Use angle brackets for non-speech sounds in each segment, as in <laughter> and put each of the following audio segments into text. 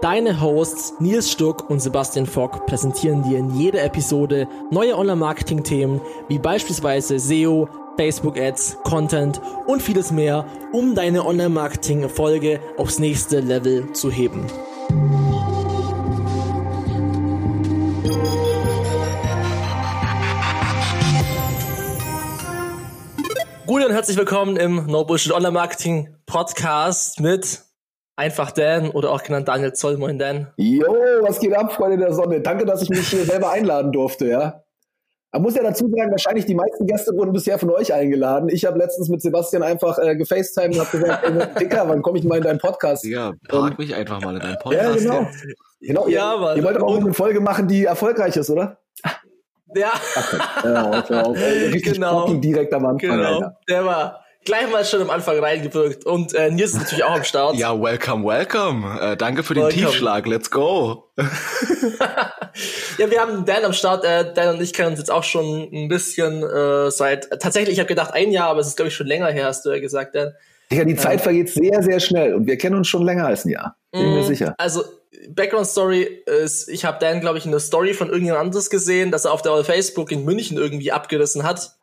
Deine Hosts Nils Stuck und Sebastian Fock präsentieren dir in jeder Episode neue Online-Marketing-Themen wie beispielsweise SEO, Facebook-Ads, Content und vieles mehr, um deine Online-Marketing-Erfolge aufs nächste Level zu heben. Gut und herzlich willkommen im No Bullshit Online Marketing Podcast mit Einfach Dan oder auch genannt Daniel Zoll. Moin Dan. Jo, was geht ab, Freunde der Sonne? Danke, dass ich mich hier <laughs> selber einladen durfte, ja. Man muss ja dazu sagen, wahrscheinlich die meisten Gäste wurden bisher von euch eingeladen. Ich habe letztens mit Sebastian einfach äh, gefacetimed und habe gesagt, ey, <laughs> Dicker, wann komme ich mal in deinen Podcast? Ja, frag mich einfach mal in deinen Podcast. Ja, genau. genau ja, ihr, Mann. ihr wollt aber auch eine Folge machen, die erfolgreich ist, oder? Ja. Okay. ja, okay. Richtig genau. direkt am Anfang. Genau. Alter. Der war gleich mal schon am Anfang reingewirkt. Und äh, Nils ist natürlich auch am Start. Ja, welcome, welcome. Äh, danke für den welcome. Tiefschlag. Let's go. <laughs> ja, wir haben Dan am Start. Äh, Dan und ich kennen uns jetzt auch schon ein bisschen äh, seit, tatsächlich, ich habe gedacht ein Jahr, aber es ist, glaube ich, schon länger her, hast du ja gesagt, Dan. Ja, die Zeit ähm, vergeht sehr, sehr schnell und wir kennen uns schon länger als ein Jahr. Bin mir mm, sicher. Also, Background Story ist, ich habe Dan, glaube ich, in der Story von irgendjemand anderes gesehen, dass er auf der Facebook in München irgendwie abgerissen hat.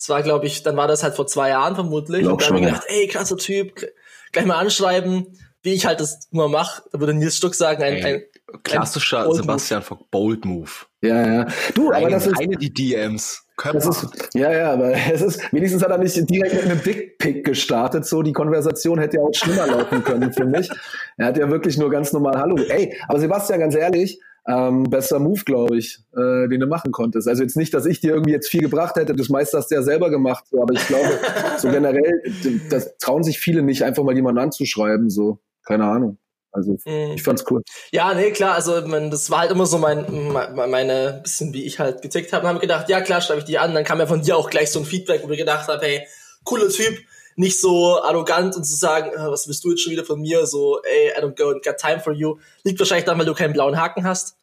Das war, glaube ich, dann war das halt vor zwei Jahren vermutlich. Glaub und dann habe ich gedacht, ey, krasser Typ, gleich mal anschreiben, wie ich halt das immer mache. Da würde Nils Stuck sagen, ein, ein klassischer ein Sebastian Move. Bold Move. Ja, ja. Du, Reine, aber das ist eine die DMs. Das ist, ja, ja, aber es ist, wenigstens hat er nicht direkt mit einem Dickpick gestartet, so die Konversation hätte ja auch schlimmer laufen können für mich. Er hat ja wirklich nur ganz normal Hallo. Ey, aber Sebastian, ganz ehrlich, ähm, besser Move, glaube ich, äh, den du machen konntest. Also jetzt nicht, dass ich dir irgendwie jetzt viel gebracht hätte, das meiste hast du ja selber gemacht, so, aber ich glaube, <laughs> so generell, das trauen sich viele nicht, einfach mal jemanden anzuschreiben, so, keine Ahnung. Also mhm. ich fand's cool. Ja, nee, klar, also man, das war halt immer so mein, meine, bisschen wie ich halt getickt habe. Und habe gedacht, ja klar, schreibe ich die an. Dann kam ja von dir auch gleich so ein Feedback, wo ich gedacht habe, hey, cooler Typ, nicht so arrogant und zu sagen, äh, was willst du jetzt schon wieder von mir? So, ey, I don't go got time for you. Liegt wahrscheinlich daran, weil du keinen blauen Haken hast.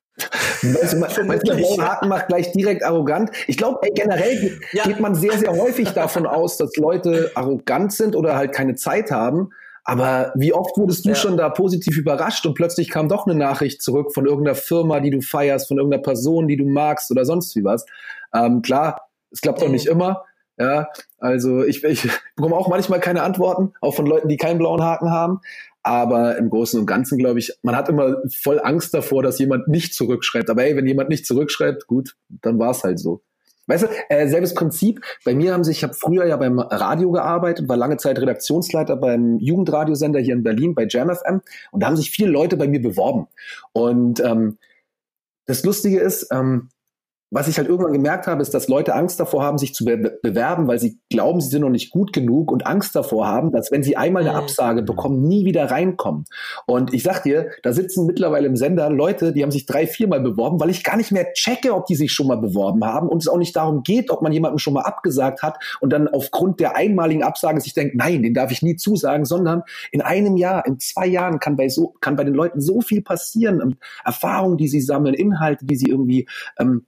Weißt du, blauen Haken macht gleich direkt arrogant. Ich glaube, generell ja. geht man sehr, sehr häufig davon aus, dass Leute arrogant sind oder halt keine Zeit haben. Aber wie oft wurdest du ja. schon da positiv überrascht und plötzlich kam doch eine Nachricht zurück von irgendeiner Firma, die du feierst, von irgendeiner Person, die du magst oder sonst wie was. Ähm, klar, es klappt doch mhm. nicht immer. Ja, also ich, ich <laughs> bekomme auch manchmal keine Antworten, auch von Leuten, die keinen blauen Haken haben. Aber im Großen und Ganzen glaube ich, man hat immer voll Angst davor, dass jemand nicht zurückschreibt. Aber hey, wenn jemand nicht zurückschreibt, gut, dann war es halt so. Weißt du, äh, selbes Prinzip. Bei mir haben sich, ich habe früher ja beim Radio gearbeitet, war lange Zeit Redaktionsleiter beim Jugendradiosender hier in Berlin bei JamFM und da haben sich viele Leute bei mir beworben. Und ähm, das Lustige ist, ähm, was ich halt irgendwann gemerkt habe, ist, dass Leute Angst davor haben, sich zu be bewerben, weil sie glauben, sie sind noch nicht gut genug und Angst davor haben, dass wenn sie einmal eine mhm. Absage bekommen, nie wieder reinkommen. Und ich sag dir, da sitzen mittlerweile im Sender Leute, die haben sich drei, viermal beworben, weil ich gar nicht mehr checke, ob die sich schon mal beworben haben und es auch nicht darum geht, ob man jemanden schon mal abgesagt hat und dann aufgrund der einmaligen Absage sich denkt, nein, den darf ich nie zusagen, sondern in einem Jahr, in zwei Jahren kann bei so, kann bei den Leuten so viel passieren, Erfahrungen, die sie sammeln, Inhalte, die sie irgendwie ähm,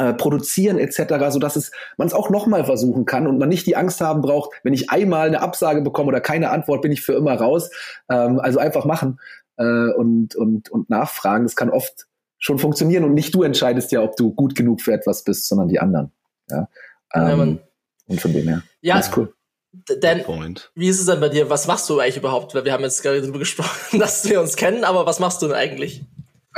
äh, produzieren etc., so dass es man es auch nochmal versuchen kann und man nicht die Angst haben braucht, wenn ich einmal eine Absage bekomme oder keine Antwort, bin ich für immer raus. Ähm, also einfach machen äh, und, und, und nachfragen. Das kann oft schon funktionieren und nicht du entscheidest ja, ob du gut genug für etwas bist, sondern die anderen. Ja, ähm, ja und von dem her. Ja, ist cool. Denn, wie ist es denn bei dir? Was machst du eigentlich überhaupt? Weil wir haben jetzt gerade darüber <laughs> gesprochen, dass wir uns kennen, aber was machst du denn eigentlich?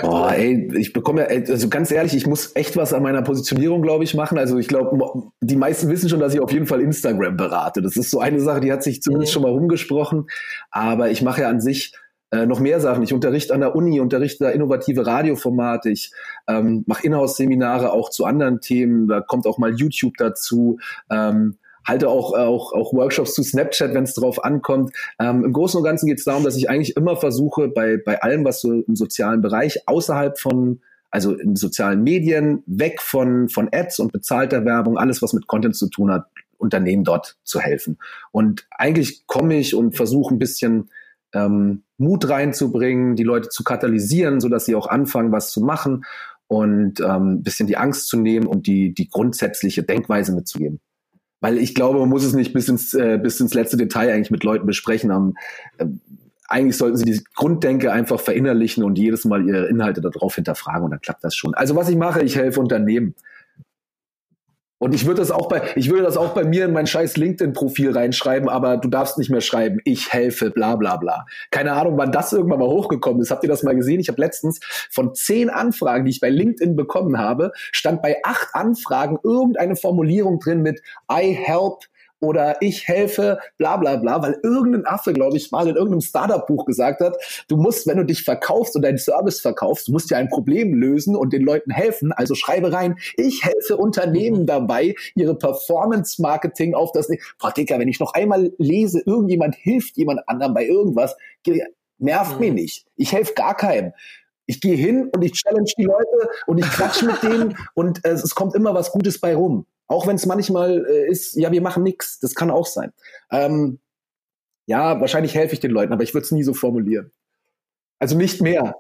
Boah, ey, ich bekomme ja, also ganz ehrlich, ich muss echt was an meiner Positionierung, glaube ich, machen. Also ich glaube, die meisten wissen schon, dass ich auf jeden Fall Instagram berate. Das ist so eine Sache, die hat sich zumindest mhm. schon mal rumgesprochen. Aber ich mache ja an sich äh, noch mehr Sachen. Ich unterrichte an der Uni, unterrichte innovative Radioformate, ich ähm, mache Inhouse-Seminare auch zu anderen Themen, da kommt auch mal YouTube dazu. Ähm, halte auch, auch, auch Workshops zu Snapchat, wenn es drauf ankommt. Ähm, Im Großen und Ganzen geht es darum, dass ich eigentlich immer versuche, bei, bei allem, was so im sozialen Bereich außerhalb von also in sozialen Medien, weg von, von Ads und bezahlter Werbung, alles, was mit Content zu tun hat, Unternehmen dort zu helfen. Und eigentlich komme ich und versuche ein bisschen ähm, Mut reinzubringen, die Leute zu katalysieren, so dass sie auch anfangen, was zu machen und ähm, ein bisschen die Angst zu nehmen und die, die grundsätzliche Denkweise mitzugeben. Weil ich glaube, man muss es nicht bis ins, äh, bis ins letzte Detail eigentlich mit Leuten besprechen. Um, äh, eigentlich sollten sie die Grunddenke einfach verinnerlichen und jedes Mal ihre Inhalte darauf hinterfragen und dann klappt das schon. Also was ich mache, ich helfe Unternehmen. Und ich würde das auch bei, ich würde das auch bei mir in mein scheiß LinkedIn-Profil reinschreiben, aber du darfst nicht mehr schreiben, ich helfe, bla bla bla. Keine Ahnung, wann das irgendwann mal hochgekommen ist. Habt ihr das mal gesehen? Ich habe letztens von zehn Anfragen, die ich bei LinkedIn bekommen habe, stand bei acht Anfragen irgendeine Formulierung drin mit I help oder ich helfe, bla bla bla, weil irgendein Affe, glaube ich, mal in irgendeinem Startup-Buch gesagt hat, du musst, wenn du dich verkaufst und deinen Service verkaufst, du musst ja ein Problem lösen und den Leuten helfen. Also schreibe rein, ich helfe Unternehmen mhm. dabei, ihre Performance-Marketing auf das... Boah, Dicker, wenn ich noch einmal lese, irgendjemand hilft jemand anderem bei irgendwas, nervt mhm. mich nicht. Ich helfe gar keinem. Ich gehe hin und ich challenge die Leute und ich quatsch mit denen <laughs> und äh, es kommt immer was Gutes bei rum. Auch wenn es manchmal äh, ist, ja, wir machen nichts. Das kann auch sein. Ähm, ja, wahrscheinlich helfe ich den Leuten, aber ich würde es nie so formulieren. Also nicht mehr.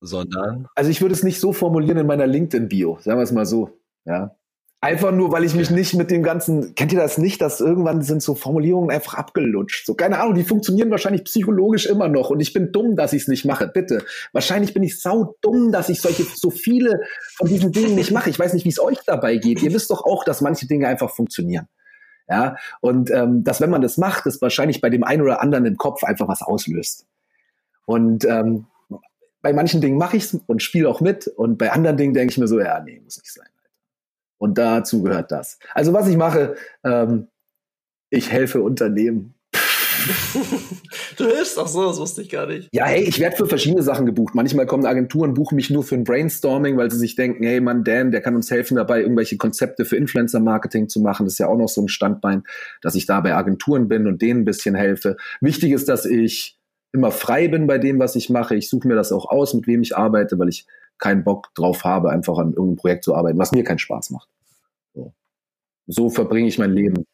Sondern? Also ich würde es nicht so formulieren in meiner LinkedIn-Bio, sagen wir es mal so. Ja. Einfach nur, weil ich mich nicht mit dem ganzen, kennt ihr das nicht, dass irgendwann sind so Formulierungen einfach abgelutscht. So, keine Ahnung, die funktionieren wahrscheinlich psychologisch immer noch und ich bin dumm, dass ich es nicht mache. Bitte. Wahrscheinlich bin ich sau dumm, dass ich solche, so viele von diesen Dingen nicht mache. Ich weiß nicht, wie es euch dabei geht. Ihr wisst doch auch, dass manche Dinge einfach funktionieren. Ja, und ähm, dass wenn man das macht, das wahrscheinlich bei dem einen oder anderen im Kopf einfach was auslöst. Und ähm, bei manchen Dingen mache ich es und spiele auch mit und bei anderen Dingen denke ich mir so, ja, nee, muss nicht sein. Und dazu gehört das. Also was ich mache, ähm, ich helfe Unternehmen. <laughs> du hilfst auch so, das wusste ich gar nicht. Ja, hey, ich werde für verschiedene Sachen gebucht. Manchmal kommen Agenturen, buchen mich nur für ein Brainstorming, weil sie sich denken, hey Mann, Dan, der kann uns helfen dabei, irgendwelche Konzepte für Influencer-Marketing zu machen. Das ist ja auch noch so ein Standbein, dass ich da bei Agenturen bin und denen ein bisschen helfe. Wichtig ist, dass ich immer frei bin bei dem, was ich mache. Ich suche mir das auch aus, mit wem ich arbeite, weil ich keinen Bock drauf habe, einfach an irgendeinem Projekt zu arbeiten, was mir keinen Spaß macht. So, so verbringe ich mein Leben.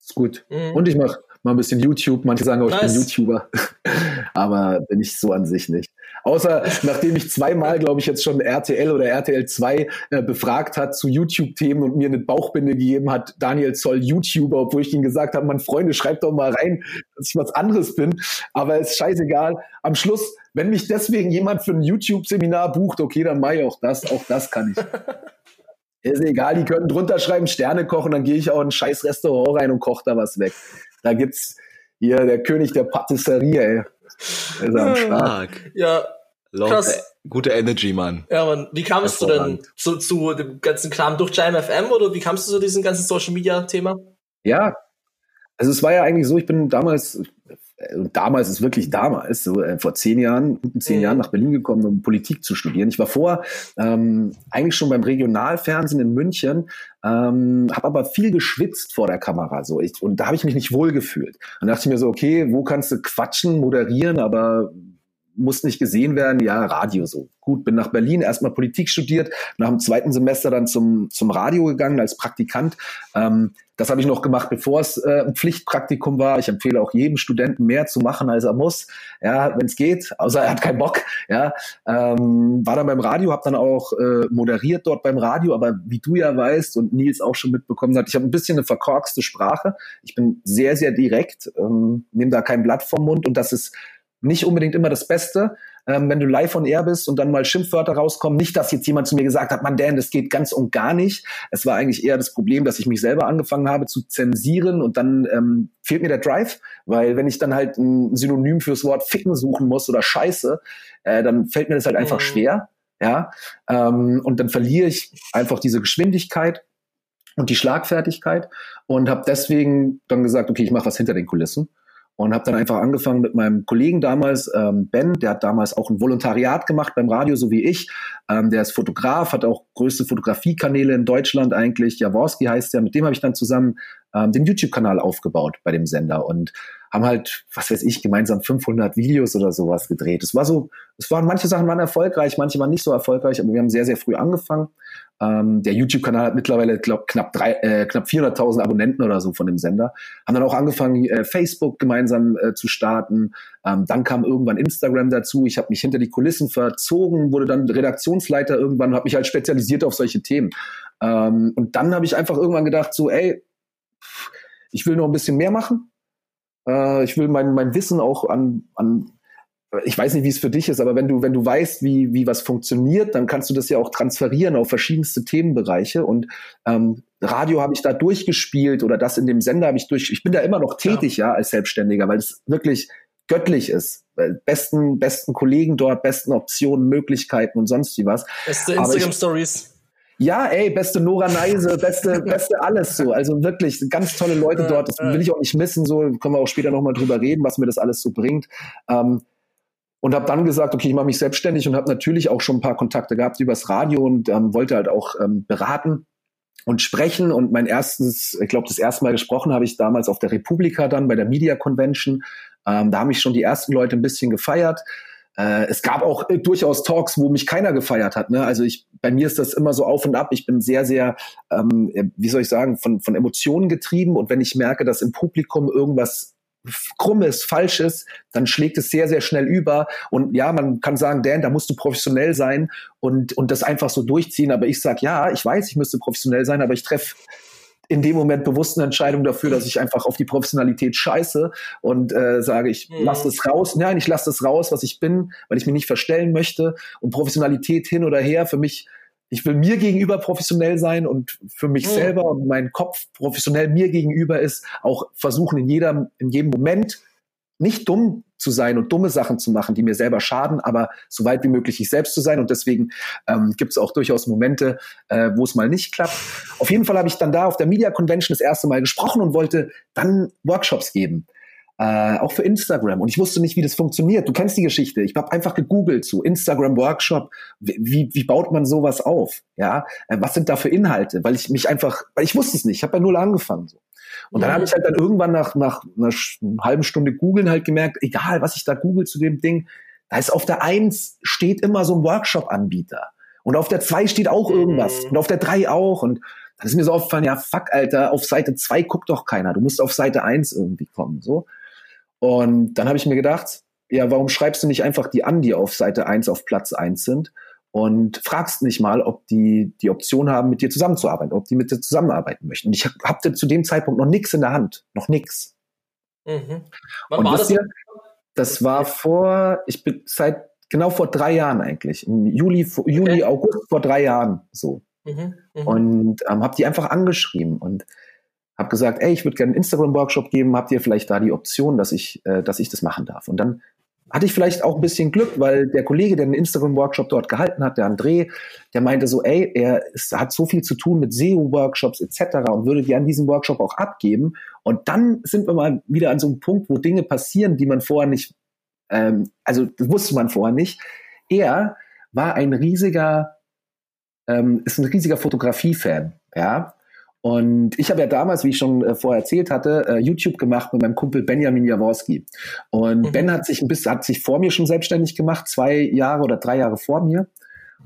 Ist gut. Mhm. Und ich mache mal ein bisschen YouTube. Manche sagen auch, nice. ich bin YouTuber. <laughs> Aber bin ich so an sich nicht. Außer nachdem ich zweimal, glaube ich, jetzt schon RTL oder RTL 2 äh, befragt hat zu YouTube-Themen und mir eine Bauchbinde gegeben hat, Daniel Zoll YouTuber, obwohl ich ihm gesagt habe, mein Freunde, schreibt doch mal rein, dass ich was anderes bin. Aber ist scheißegal. Am Schluss, wenn mich deswegen jemand für ein YouTube-Seminar bucht, okay, dann mache ich auch das. Auch das kann ich. <laughs> Ist egal, die können drunter schreiben, Sterne kochen, dann gehe ich auch in ein scheiß Restaurant rein und koche da was weg. Da gibt's hier der König der Patisserie, ey. ist am Stark. Ja, krass. Gute Energy, Mann. Ja, Mann. Wie kamst du denn zu, zu dem ganzen Kram durch JMFM oder wie kamst du zu diesem ganzen Social Media Thema? Ja, also es war ja eigentlich so, ich bin damals, und damals ist wirklich damals, so äh, vor zehn Jahren, guten zehn mhm. Jahren nach Berlin gekommen, um Politik zu studieren. Ich war vor ähm, eigentlich schon beim Regionalfernsehen in München, ähm, habe aber viel geschwitzt vor der Kamera so ich, und da habe ich mich nicht wohl gefühlt. Dann dachte ich mir so, okay, wo kannst du quatschen, moderieren, aber muss nicht gesehen werden, ja, Radio so. Gut, bin nach Berlin, erstmal Politik studiert, nach dem zweiten Semester dann zum, zum Radio gegangen als Praktikant. Ähm, das habe ich noch gemacht, bevor es äh, ein Pflichtpraktikum war. Ich empfehle auch jedem Studenten mehr zu machen, als er muss, ja, wenn es geht, außer er hat keinen Bock. Ja, ähm, war dann beim Radio, habe dann auch äh, moderiert dort beim Radio, aber wie du ja weißt und Nils auch schon mitbekommen hat, ich habe ein bisschen eine verkorkste Sprache. Ich bin sehr, sehr direkt, ähm, nehme da kein Blatt vom Mund und das ist nicht unbedingt immer das Beste, ähm, wenn du live on air bist und dann mal Schimpfwörter rauskommen. Nicht, dass jetzt jemand zu mir gesagt hat, man, Dan, das geht ganz und gar nicht. Es war eigentlich eher das Problem, dass ich mich selber angefangen habe zu zensieren und dann ähm, fehlt mir der Drive, weil wenn ich dann halt ein Synonym fürs Wort ficken suchen muss oder Scheiße, äh, dann fällt mir das halt einfach mhm. schwer. Ja, ähm, und dann verliere ich einfach diese Geschwindigkeit und die Schlagfertigkeit und habe deswegen dann gesagt, okay, ich mache was hinter den Kulissen und habe dann einfach angefangen mit meinem Kollegen damals, ähm, Ben, der hat damals auch ein Volontariat gemacht beim Radio, so wie ich. Ähm, der ist Fotograf, hat auch größte Fotografiekanäle in Deutschland eigentlich. Jaworski heißt der, mit dem habe ich dann zusammen ähm, den YouTube-Kanal aufgebaut bei dem Sender und haben halt, was weiß ich, gemeinsam 500 Videos oder sowas gedreht. Es war so, es waren manche Sachen waren erfolgreich, manche waren nicht so erfolgreich, aber wir haben sehr, sehr früh angefangen. Ähm, der YouTube-Kanal hat mittlerweile, glaube knapp äh, knapp 400.000 Abonnenten oder so von dem Sender. Haben dann auch angefangen, äh, Facebook gemeinsam äh, zu starten. Ähm, dann kam irgendwann Instagram dazu. Ich habe mich hinter die Kulissen verzogen, wurde dann Redaktionsleiter irgendwann und habe mich halt spezialisiert auf solche Themen. Ähm, und dann habe ich einfach irgendwann gedacht, so, ey, ich will noch ein bisschen mehr machen. Äh, ich will mein, mein Wissen auch an, an ich weiß nicht, wie es für dich ist, aber wenn du, wenn du weißt, wie, wie was funktioniert, dann kannst du das ja auch transferieren auf verschiedenste Themenbereiche. Und ähm, Radio habe ich da durchgespielt oder das in dem Sender habe ich durch. Ich bin da immer noch tätig, ja, ja als Selbstständiger, weil es wirklich göttlich ist. Besten, besten Kollegen dort, besten Optionen, Möglichkeiten und sonst wie was. Beste Instagram-Stories. Ja, ey, beste Nora Neise, beste, <laughs> beste alles so. Also wirklich ganz tolle Leute dort. Das will ich auch nicht missen. So können wir auch später nochmal drüber reden, was mir das alles so bringt. Ähm, und habe dann gesagt, okay, ich mache mich selbstständig und habe natürlich auch schon ein paar Kontakte gehabt übers Radio und ähm, wollte halt auch ähm, beraten und sprechen. Und mein erstes, ich glaube, das erste Mal gesprochen habe ich damals auf der Republika dann bei der Media Convention. Ähm, da haben mich schon die ersten Leute ein bisschen gefeiert. Äh, es gab auch äh, durchaus Talks, wo mich keiner gefeiert hat. Ne? Also ich, bei mir ist das immer so auf und ab. Ich bin sehr, sehr, ähm, wie soll ich sagen, von, von Emotionen getrieben. Und wenn ich merke, dass im Publikum irgendwas Krummes, Falsches, dann schlägt es sehr, sehr schnell über. Und ja, man kann sagen, Dan, da musst du professionell sein und, und das einfach so durchziehen. Aber ich sage, ja, ich weiß, ich müsste professionell sein, aber ich treffe in dem Moment bewusst eine Entscheidung dafür, dass ich einfach auf die Professionalität scheiße und äh, sage, ich mhm. lasse das raus. Nein, ich lasse das raus, was ich bin, weil ich mich nicht verstellen möchte. Und Professionalität hin oder her, für mich ich will mir gegenüber professionell sein und für mich mhm. selber und mein Kopf professionell mir gegenüber ist, auch versuchen in jedem, in jedem Moment nicht dumm zu sein und dumme Sachen zu machen, die mir selber schaden, aber so weit wie möglich ich selbst zu sein. Und deswegen ähm, gibt es auch durchaus Momente, äh, wo es mal nicht klappt. Auf jeden Fall habe ich dann da auf der Media Convention das erste Mal gesprochen und wollte dann Workshops geben äh, auch für Instagram. Und ich wusste nicht, wie das funktioniert. Du kennst die Geschichte. Ich habe einfach gegoogelt zu so Instagram Workshop. Wie, wie baut man sowas auf? Ja, äh, was sind da für Inhalte? Weil ich mich einfach, weil ich wusste es nicht. Ich habe bei null angefangen. So. Und dann mhm. habe ich halt dann irgendwann nach, nach einer halben Stunde googeln halt gemerkt, egal was ich da google zu dem Ding, da ist auf der eins steht immer so ein Workshop-Anbieter. Und auf der zwei steht auch irgendwas. Mhm. Und auf der drei auch. Und dann ist mir so aufgefallen, ja, fuck, Alter, auf Seite zwei guckt doch keiner. Du musst auf Seite eins irgendwie kommen. So. Und dann habe ich mir gedacht, ja, warum schreibst du nicht einfach die an, die auf Seite 1 auf Platz 1 sind und fragst nicht mal, ob die die Option haben, mit dir zusammenzuarbeiten, ob die mit dir zusammenarbeiten möchten. Und ich hatte zu dem Zeitpunkt noch nichts in der Hand, noch nichts. Mhm. Wann und war das? Ihr, das war vor, ich bin seit genau vor drei Jahren eigentlich, im Juli, Juli, okay. August vor drei Jahren so. Mhm. Mhm. Und ähm, habe die einfach angeschrieben und habe gesagt, ey, ich würde gerne einen Instagram-Workshop geben, habt ihr vielleicht da die Option, dass ich, äh, dass ich das machen darf? Und dann hatte ich vielleicht auch ein bisschen Glück, weil der Kollege, der einen Instagram-Workshop dort gehalten hat, der André, der meinte so, ey, er ist, hat so viel zu tun mit SEO-Workshops etc. und würde dir an diesem Workshop auch abgeben. Und dann sind wir mal wieder an so einem Punkt, wo Dinge passieren, die man vorher nicht, ähm, also das wusste man vorher nicht. Er war ein riesiger, ähm, ist ein riesiger Fotografie-Fan, ja. Und ich habe ja damals, wie ich schon äh, vorher erzählt hatte, äh, YouTube gemacht mit meinem Kumpel Benjamin Jaworski. Und mhm. Ben hat sich ein bisschen, hat sich vor mir schon selbstständig gemacht, zwei Jahre oder drei Jahre vor mir.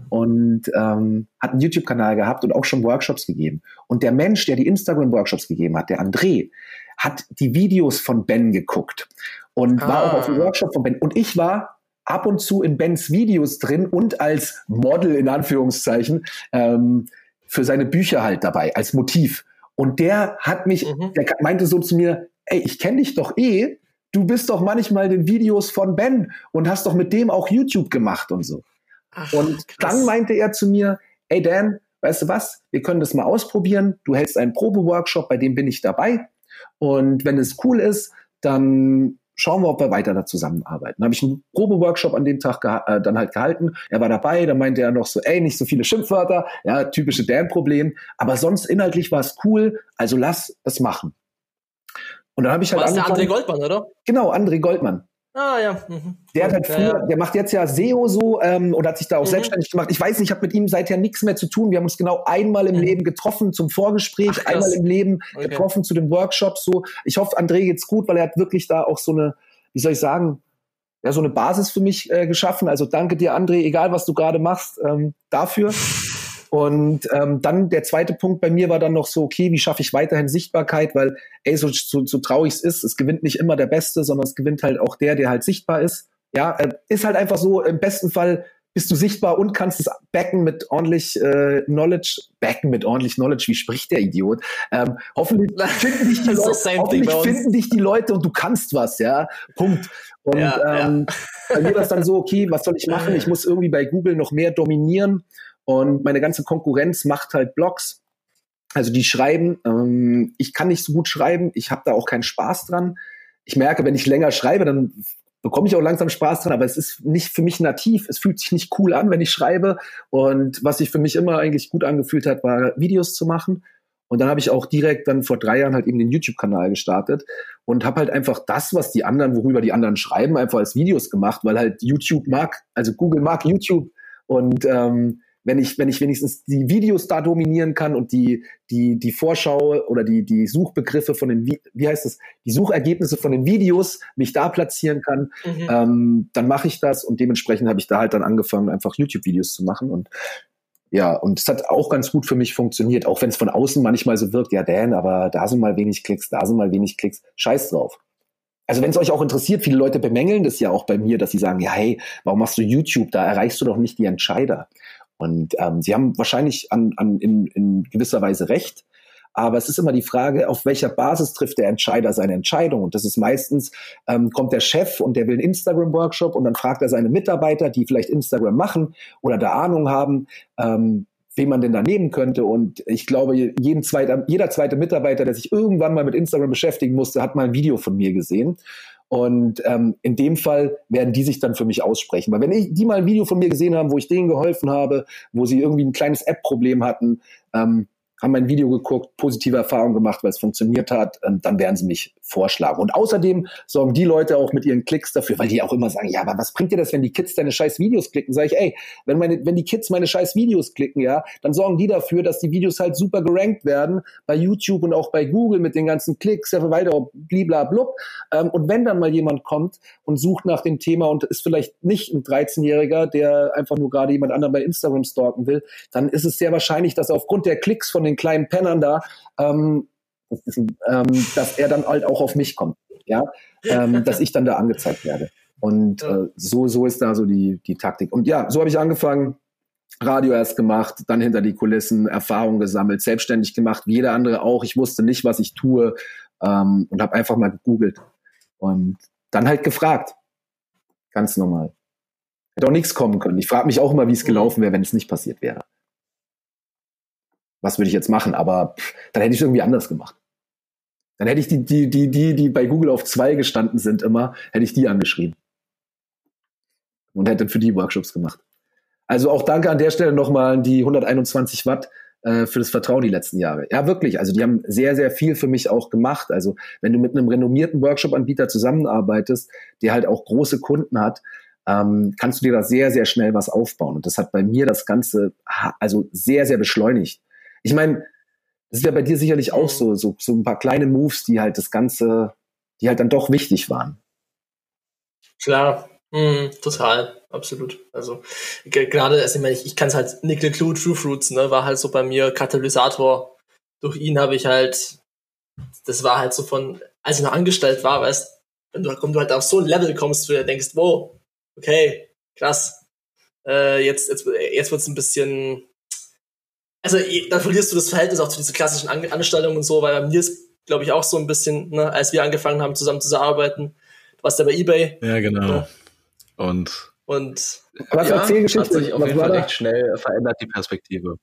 Und ähm, hat einen YouTube-Kanal gehabt und auch schon Workshops gegeben. Und der Mensch, der die Instagram-Workshops gegeben hat, der André, hat die Videos von Ben geguckt und ah. war auch auf dem Workshop von Ben. Und ich war ab und zu in Bens Videos drin und als Model in Anführungszeichen ähm, für seine Bücher halt dabei als Motiv. Und der hat mich, mhm. der meinte so zu mir, ey, ich kenne dich doch eh, du bist doch manchmal in den Videos von Ben und hast doch mit dem auch YouTube gemacht und so. Ach, und krass. dann meinte er zu mir, ey Dan, weißt du was, wir können das mal ausprobieren. Du hältst einen Probeworkshop, bei dem bin ich dabei. Und wenn es cool ist, dann schauen wir, ob wir weiter da zusammenarbeiten. Dann habe ich einen Probeworkshop an dem Tag äh, dann halt gehalten. Er war dabei, da meinte er noch so, ey, nicht so viele Schimpfwörter, ja, typische Dan-Problem. Aber sonst inhaltlich war es cool, also lass es machen. Und dann habe ich halt War der André Goldmann, oder? Genau, André Goldmann. Ah ja. Mhm. Der hat halt früher, ja, der macht jetzt ja SEO so ähm, und hat sich da auch mhm. selbstständig gemacht. Ich weiß nicht, ich habe mit ihm seither nichts mehr zu tun. Wir haben uns genau einmal im mhm. Leben getroffen zum Vorgespräch, Ach, einmal im Leben okay. getroffen zu dem Workshop. So, ich hoffe, André geht's gut, weil er hat wirklich da auch so eine, wie soll ich sagen, ja, so eine Basis für mich äh, geschaffen. Also danke dir, André, egal was du gerade machst, ähm, dafür. Und ähm, dann der zweite Punkt bei mir war dann noch so, okay, wie schaffe ich weiterhin Sichtbarkeit? Weil, ey, so, so, so traurig es ist, es gewinnt nicht immer der Beste, sondern es gewinnt halt auch der, der halt sichtbar ist. Ja, äh, ist halt einfach so, im besten Fall bist du sichtbar und kannst es backen mit ordentlich äh, Knowledge. Backen mit ordentlich Knowledge, wie spricht der Idiot? Ähm, hoffentlich <laughs> finden dich die Leute, hoffentlich finden dich die Leute und du kannst was, ja. Punkt. Und ja, ähm, ja. bei mir war es dann so, okay, was soll ich machen? Ich muss irgendwie bei Google noch mehr dominieren. Und meine ganze Konkurrenz macht halt Blogs. Also die schreiben, ähm, ich kann nicht so gut schreiben, ich habe da auch keinen Spaß dran. Ich merke, wenn ich länger schreibe, dann bekomme ich auch langsam Spaß dran, aber es ist nicht für mich nativ. Es fühlt sich nicht cool an, wenn ich schreibe. Und was sich für mich immer eigentlich gut angefühlt hat, war Videos zu machen. Und dann habe ich auch direkt dann vor drei Jahren halt eben den YouTube-Kanal gestartet und habe halt einfach das, was die anderen, worüber die anderen schreiben, einfach als Videos gemacht, weil halt YouTube mag, also Google mag YouTube und ähm, wenn ich, wenn ich wenigstens die Videos da dominieren kann und die, die, die Vorschau oder die, die Suchbegriffe von den, wie heißt das, die Suchergebnisse von den Videos mich da platzieren kann, mhm. ähm, dann mache ich das und dementsprechend habe ich da halt dann angefangen, einfach YouTube-Videos zu machen und ja, und es hat auch ganz gut für mich funktioniert, auch wenn es von außen manchmal so wirkt, ja, Dan, aber da sind mal wenig Klicks, da sind mal wenig Klicks, scheiß drauf. Also wenn es euch auch interessiert, viele Leute bemängeln das ja auch bei mir, dass sie sagen, ja, hey, warum machst du YouTube? Da erreichst du doch nicht die Entscheider. Und ähm, sie haben wahrscheinlich an, an, in, in gewisser Weise recht. Aber es ist immer die Frage, auf welcher Basis trifft der Entscheider seine Entscheidung? Und das ist meistens, ähm, kommt der Chef und der will einen Instagram-Workshop und dann fragt er seine Mitarbeiter, die vielleicht Instagram machen oder da Ahnung haben, ähm, wen man denn da nehmen könnte. Und ich glaube, jeden zweite, jeder zweite Mitarbeiter, der sich irgendwann mal mit Instagram beschäftigen musste, hat mal ein Video von mir gesehen. Und ähm, in dem Fall werden die sich dann für mich aussprechen. Weil wenn ich, die mal ein Video von mir gesehen haben, wo ich denen geholfen habe, wo sie irgendwie ein kleines App-Problem hatten, ähm, haben mein Video geguckt, positive Erfahrungen gemacht, weil es funktioniert hat, ähm, dann werden sie mich vorschlagen. Und außerdem sorgen die Leute auch mit ihren Klicks dafür, weil die auch immer sagen, ja, aber was bringt dir das, wenn die Kids deine scheiß Videos klicken? Sag ich, ey, wenn meine, wenn die Kids meine scheiß Videos klicken, ja, dann sorgen die dafür, dass die Videos halt super gerankt werden bei YouTube und auch bei Google mit den ganzen Klicks, ja, weiter, bliblablub. Ähm, und wenn dann mal jemand kommt und sucht nach dem Thema und ist vielleicht nicht ein 13-Jähriger, der einfach nur gerade jemand anderen bei Instagram stalken will, dann ist es sehr wahrscheinlich, dass aufgrund der Klicks von den kleinen Pennern da, ähm, ähm, dass er dann halt auch auf mich kommt, ja, ähm, <laughs> dass ich dann da angezeigt werde. Und äh, so, so ist da so die, die Taktik. Und ja, so habe ich angefangen, Radio erst gemacht, dann hinter die Kulissen, Erfahrung gesammelt, selbstständig gemacht, wie jeder andere auch. Ich wusste nicht, was ich tue ähm, und habe einfach mal gegoogelt und dann halt gefragt. Ganz normal. Hätte auch nichts kommen können. Ich frage mich auch immer, wie es gelaufen wäre, wenn es nicht passiert wäre was würde ich jetzt machen? Aber pff, dann hätte ich es irgendwie anders gemacht. Dann hätte ich die, die, die, die, die bei Google auf zwei gestanden sind immer, hätte ich die angeschrieben. Und hätte für die Workshops gemacht. Also auch danke an der Stelle nochmal an die 121 Watt äh, für das Vertrauen die letzten Jahre. Ja, wirklich. Also die haben sehr, sehr viel für mich auch gemacht. Also wenn du mit einem renommierten Workshop-Anbieter zusammenarbeitest, der halt auch große Kunden hat, ähm, kannst du dir da sehr, sehr schnell was aufbauen. Und das hat bei mir das Ganze also sehr, sehr beschleunigt ich meine, das ist ja bei dir sicherlich auch so, so, so ein paar kleine Moves, die halt das Ganze, die halt dann doch wichtig waren. Klar, mm, total, absolut. Also gerade, also ich meine, ich, ich kann es halt Nickel Clue True Fruits, ne, war halt so bei mir Katalysator. Durch ihn habe ich halt, das war halt so von, als ich noch angestellt war, weißt, wenn du, wenn du halt auf so ein Level kommst, wo du denkst, wow, okay, krass, äh, jetzt, jetzt, jetzt wird's ein bisschen, also da verlierst du das Verhältnis auch zu diesen klassischen An Anstellungen und so, weil bei mir ist, glaube ich, auch so ein bisschen, ne, als wir angefangen haben, zusammen zu arbeiten, du warst ja bei Ebay. Ja, genau. Ja. Und, und was ja, Erzählgeschichte, hat sich auf jeden Fall recht schnell verändert, die Perspektive.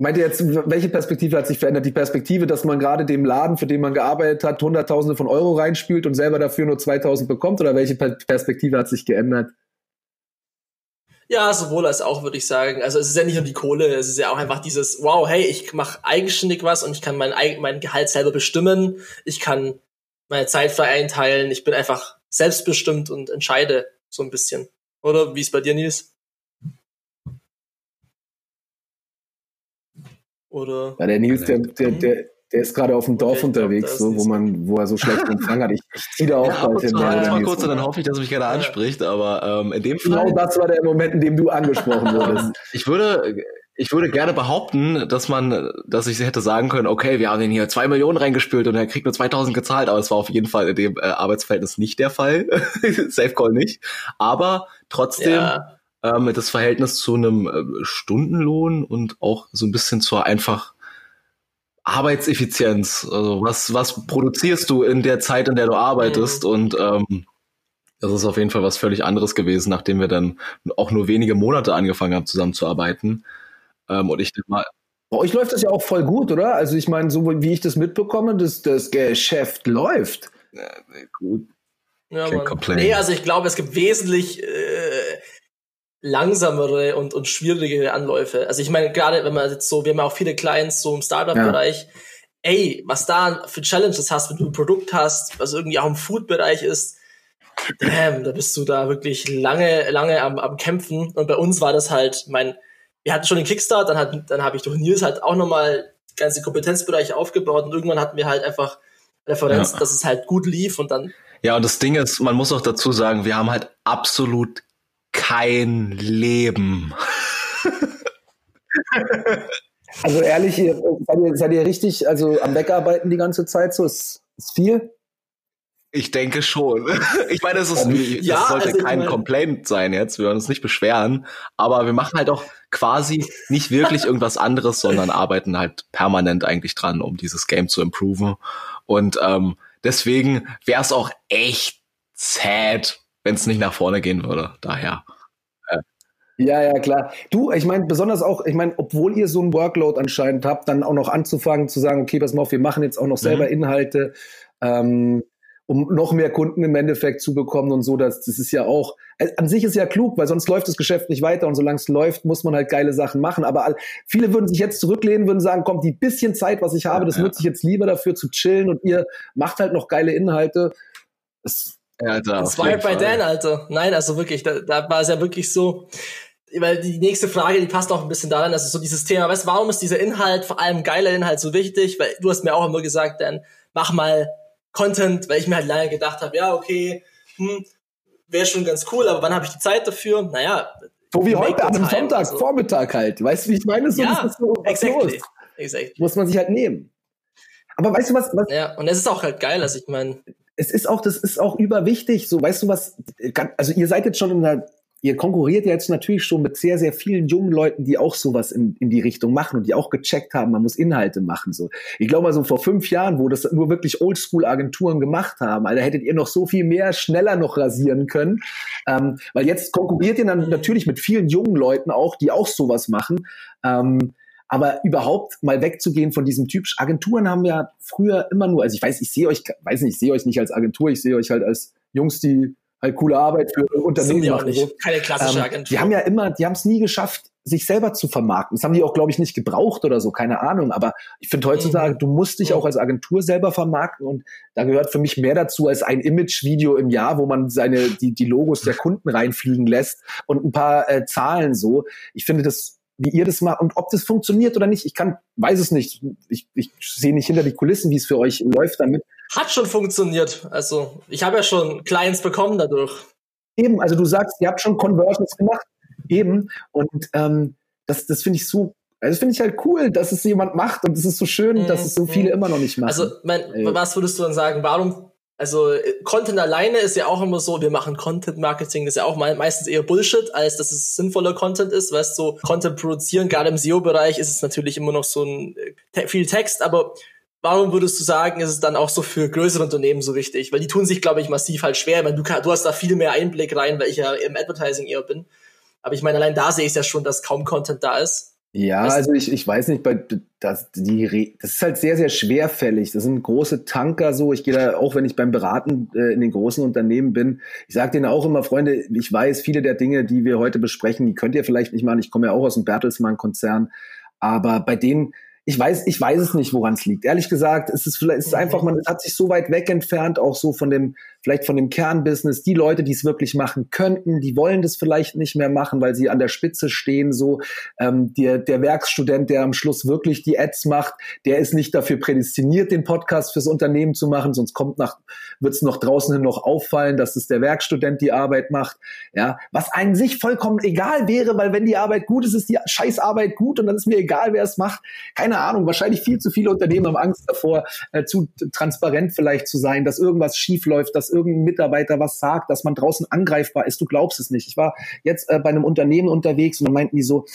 Meint ihr jetzt, welche Perspektive hat sich verändert? Die Perspektive, dass man gerade dem Laden, für den man gearbeitet hat, Hunderttausende von Euro reinspült und selber dafür nur 2000 bekommt? Oder welche Perspektive hat sich geändert? Ja, sowohl als auch, würde ich sagen. Also es ist ja nicht nur die Kohle, es ist ja auch einfach dieses, wow, hey, ich mache eigenständig was und ich kann mein, mein Gehalt selber bestimmen. Ich kann meine Zeit frei einteilen. Ich bin einfach selbstbestimmt und entscheide so ein bisschen. Oder wie ist bei dir, Nils? Oder? Ja, der Nils, der, der, der, der ist gerade auf dem Dorf unterwegs, glaub, so, wo man, wo er so schlecht Empfang hat. Ich, ich ziehe da auch ja, bald hin. Ja, mal kurz und dann hoffe ich, dass er mich gerade anspricht, aber ähm, in dem genau Fall. Genau das war der Moment, in dem du angesprochen <laughs> wurdest. ich würde, ich würde gerne behaupten, dass man, dass ich hätte sagen können, okay, wir haben den hier zwei Millionen reingespült und er kriegt nur 2000 gezahlt, aber es war auf jeden Fall in dem äh, Arbeitsverhältnis nicht der Fall. <laughs> Safe Call nicht. Aber trotzdem, ja. ähm, das Verhältnis zu einem äh, Stundenlohn und auch so ein bisschen zur einfach Arbeitseffizienz. Also was, was produzierst du in der Zeit, in der du arbeitest? Mhm. Und ähm, das ist auf jeden Fall was völlig anderes gewesen, nachdem wir dann auch nur wenige Monate angefangen haben, zusammenzuarbeiten. Ähm, und ich denke mal. Bei euch läuft das ja auch voll gut, oder? Also ich meine, so wie ich das mitbekomme, das, das Geschäft läuft. Ja, gut. Ja, nee, also ich glaube, es gibt wesentlich äh, langsamere und, und schwierigere Anläufe. Also ich meine, gerade wenn man jetzt so, wir haben ja auch viele Clients so im Startup-Bereich, ja. ey, was da für Challenges hast, wenn du ein Produkt hast, was irgendwie auch im Food-Bereich ist, damn, da bist du da wirklich lange, lange am, am Kämpfen. Und bei uns war das halt, mein, wir hatten schon den Kickstart, dann, hat, dann habe ich durch Nils halt auch nochmal ganze Kompetenzbereiche aufgebaut und irgendwann hatten wir halt einfach Referenz, ja. dass es halt gut lief und dann. Ja, und das Ding ist, man muss auch dazu sagen, wir haben halt absolut kein Leben. also ehrlich, seid ihr, seid ihr richtig, also am Wegarbeiten die ganze Zeit so? Ist, ist viel? Ich denke schon. Ich meine, es ist, das ja, sollte also kein Complaint sein jetzt. Wir wollen uns nicht beschweren. Aber wir machen halt auch quasi nicht wirklich irgendwas anderes, sondern arbeiten halt permanent eigentlich dran, um dieses Game zu improven. Und ähm, deswegen wäre es auch echt sad, wenn es nicht nach vorne gehen würde. Daher. Äh. Ja, ja, klar. Du, ich meine, besonders auch, ich meine, obwohl ihr so ein Workload anscheinend habt, dann auch noch anzufangen zu sagen, okay, pass mal auf, wir machen jetzt auch noch selber mhm. Inhalte, ähm, um noch mehr Kunden im Endeffekt zu bekommen und so. Das, das ist ja auch, äh, an sich ist ja klug, weil sonst läuft das Geschäft nicht weiter und solange es läuft, muss man halt geile Sachen machen. Aber all, viele würden sich jetzt zurücklehnen, würden sagen, kommt die bisschen Zeit, was ich habe, das ja. nutze ich jetzt lieber dafür zu chillen und ihr macht halt noch geile Inhalte. Das Alter, das war halt bei Dan, Alter. Nein, also wirklich, da, da war es ja wirklich so, weil die nächste Frage, die passt auch ein bisschen daran, dass es so dieses Thema, weißt warum ist dieser Inhalt, vor allem geiler Inhalt so wichtig? Weil du hast mir auch immer gesagt, Dan, mach mal Content, weil ich mir halt lange gedacht habe, ja, okay, hm, wäre schon ganz cool, aber wann habe ich die Zeit dafür? Naja. So wie heute an einem Sonntag, also. Vormittag halt. Weißt du, wie ich meine? So, ja, so exactly. exactly. Muss man sich halt nehmen. Aber weißt du was, was? Ja, und es ist auch halt geil, also ich meine es ist auch, das ist auch überwichtig. So, weißt du was? Also ihr seid jetzt schon in der, ihr konkurriert ja jetzt natürlich schon mit sehr, sehr vielen jungen Leuten, die auch sowas in, in die Richtung machen und die auch gecheckt haben, man muss Inhalte machen. So, ich glaube mal so vor fünf Jahren, wo das nur wirklich Oldschool-Agenturen gemacht haben, da hättet ihr noch so viel mehr schneller noch rasieren können, ähm, weil jetzt konkurriert ihr dann natürlich mit vielen jungen Leuten auch, die auch sowas machen. Ähm, aber überhaupt mal wegzugehen von diesem Typ. Agenturen haben ja früher immer nur, also ich weiß, ich sehe euch, weiß nicht, ich sehe euch nicht als Agentur, ich sehe euch halt als Jungs, die halt coole Arbeit für Unternehmen machen. Nicht. So. Keine klassische ähm, Agentur. die haben ja immer, die haben es nie geschafft, sich selber zu vermarkten. Das haben die auch, glaube ich, nicht gebraucht oder so, keine Ahnung. Aber ich finde heutzutage, mhm. du musst dich mhm. auch als Agentur selber vermarkten und da gehört für mich mehr dazu als ein Image-Video im Jahr, wo man seine die, die Logos der Kunden reinfliegen lässt und ein paar äh, Zahlen so. Ich finde das wie ihr das macht und ob das funktioniert oder nicht. Ich kann, weiß es nicht. Ich, ich sehe nicht hinter die Kulissen, wie es für euch läuft damit. Hat schon funktioniert. Also ich habe ja schon Clients bekommen dadurch. Eben, also du sagst, ihr habt schon Conversions gemacht. Eben. Und ähm, das, das finde ich so also finde ich halt cool, dass es jemand macht und es ist so schön, dass es so mhm. viele immer noch nicht machen. Also, mein, was würdest du dann sagen? Warum also äh, Content alleine ist ja auch immer so, wir machen Content Marketing, das ist ja auch meistens eher Bullshit, als dass es sinnvoller Content ist, weißt du, so Content produzieren, gerade im SEO-Bereich ist es natürlich immer noch so ein äh, viel Text, aber warum würdest du sagen, ist es dann auch so für größere Unternehmen so wichtig? Weil die tun sich, glaube ich, massiv halt schwer. Meine, du, du hast da viel mehr Einblick rein, weil ich ja im Advertising eher bin. Aber ich meine, allein da sehe ich ja schon, dass kaum Content da ist. Ja, das also ich, ich weiß nicht, bei, das, die, das ist halt sehr, sehr schwerfällig. Das sind große Tanker so. Ich gehe da, auch wenn ich beim Beraten äh, in den großen Unternehmen bin, ich sage denen auch immer, Freunde, ich weiß, viele der Dinge, die wir heute besprechen, die könnt ihr vielleicht nicht machen. Ich komme ja auch aus dem Bertelsmann-Konzern. Aber bei denen, ich weiß, ich weiß es nicht, woran es liegt. Ehrlich gesagt, es ist vielleicht, es ist einfach, man hat sich so weit weg entfernt, auch so von dem, vielleicht von dem Kernbusiness, die Leute, die es wirklich machen könnten, die wollen das vielleicht nicht mehr machen, weil sie an der Spitze stehen, so ähm, der, der Werkstudent, der am Schluss wirklich die Ads macht, der ist nicht dafür prädestiniert, den Podcast fürs Unternehmen zu machen, sonst kommt nach, wird es noch draußen hin noch auffallen, dass es der Werkstudent die Arbeit macht, ja, was an sich vollkommen egal wäre, weil wenn die Arbeit gut ist, ist die Scheißarbeit gut und dann ist mir egal, wer es macht. Keine Ahnung, wahrscheinlich viel zu viele Unternehmen haben Angst davor, äh, zu transparent vielleicht zu sein, dass irgendwas schief läuft, dass irgendein Mitarbeiter was sagt, dass man draußen angreifbar ist. Du glaubst es nicht. Ich war jetzt äh, bei einem Unternehmen unterwegs und dann meinten die so,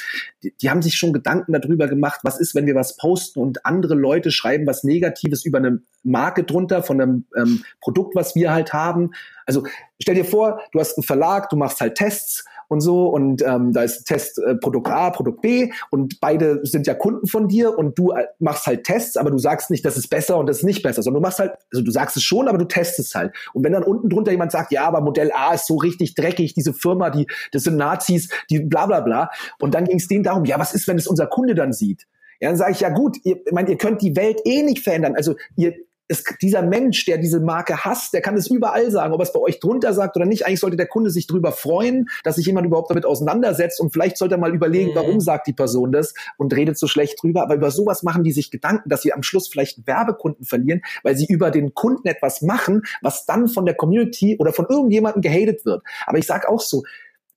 die, die haben sich schon Gedanken darüber gemacht, was ist, wenn wir was posten und andere Leute schreiben was Negatives über eine Marke drunter von einem ähm, Produkt, was wir halt haben. Also stell dir vor, du hast einen Verlag, du machst halt Tests und so und ähm, da ist Test äh, Produkt A, Produkt B und beide sind ja Kunden von dir und du äh, machst halt Tests, aber du sagst nicht, das ist besser und das ist nicht besser, sondern du machst halt, also du sagst es schon, aber du testest halt. Und wenn dann unten drunter jemand sagt, ja, aber Modell A ist so richtig dreckig, diese Firma, die, das sind Nazis, die bla bla bla. Und dann ging es denen darum, ja, was ist, wenn es unser Kunde dann sieht? Ja, dann sage ich, ja gut, ihr, ich meine, ihr könnt die Welt eh nicht verändern. Also ihr, es, dieser Mensch, der diese Marke hasst, der kann es überall sagen, ob er es bei euch drunter sagt oder nicht. Eigentlich sollte der Kunde sich darüber freuen, dass sich jemand überhaupt damit auseinandersetzt und vielleicht sollte er mal überlegen, mhm. warum sagt die Person das und redet so schlecht drüber. Aber über sowas machen die sich Gedanken, dass sie am Schluss vielleicht Werbekunden verlieren, weil sie über den Kunden etwas machen, was dann von der Community oder von irgendjemandem gehatet wird. Aber ich sage auch so,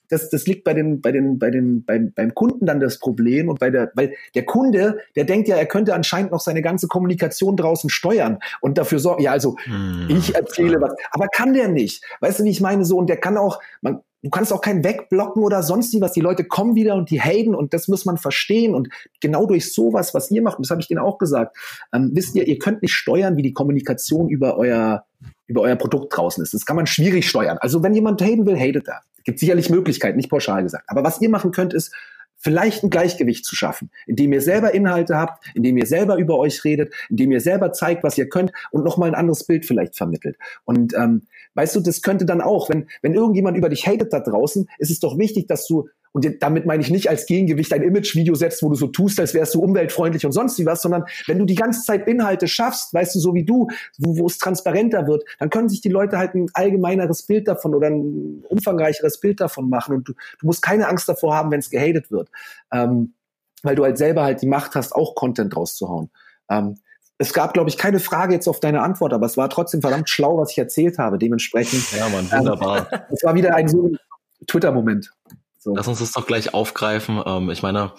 das, das liegt bei den, bei den, bei den, beim, beim Kunden dann das Problem und bei der, weil der Kunde, der denkt ja, er könnte anscheinend noch seine ganze Kommunikation draußen steuern und dafür sorgen, ja, also hm, ich erzähle klar. was, aber kann der nicht. Weißt du, wie ich meine so? Und der kann auch, man, du kannst auch keinen wegblocken oder sonst wie was. Die Leute kommen wieder und die haten und das muss man verstehen. Und genau durch sowas, was ihr macht, das habe ich denen auch gesagt, ähm, wisst ihr, ihr könnt nicht steuern, wie die Kommunikation über euer über euer Produkt draußen ist. Das kann man schwierig steuern. Also wenn jemand haten will, hatet er. Gibt sicherlich Möglichkeiten, nicht pauschal gesagt. Aber was ihr machen könnt, ist vielleicht ein Gleichgewicht zu schaffen, indem ihr selber Inhalte habt, indem ihr selber über euch redet, indem ihr selber zeigt, was ihr könnt und nochmal ein anderes Bild vielleicht vermittelt. Und ähm, weißt du, das könnte dann auch, wenn, wenn irgendjemand über dich hatet da draußen, ist es doch wichtig, dass du und damit meine ich nicht als Gegengewicht ein Image-Video setzt, wo du so tust, als wärst du umweltfreundlich und sonst wie was, sondern wenn du die ganze Zeit Inhalte schaffst, weißt du, so wie du, wo, wo es transparenter wird, dann können sich die Leute halt ein allgemeineres Bild davon oder ein umfangreicheres Bild davon machen und du, du musst keine Angst davor haben, wenn es gehatet wird. Ähm, weil du halt selber halt die Macht hast, auch Content rauszuhauen. Ähm, es gab, glaube ich, keine Frage jetzt auf deine Antwort, aber es war trotzdem verdammt schlau, was ich erzählt habe. Dementsprechend. Ja, man, wunderbar. Ähm, es war wieder ein so Twitter-Moment. So. Lass uns das doch gleich aufgreifen. Ähm, ich meine,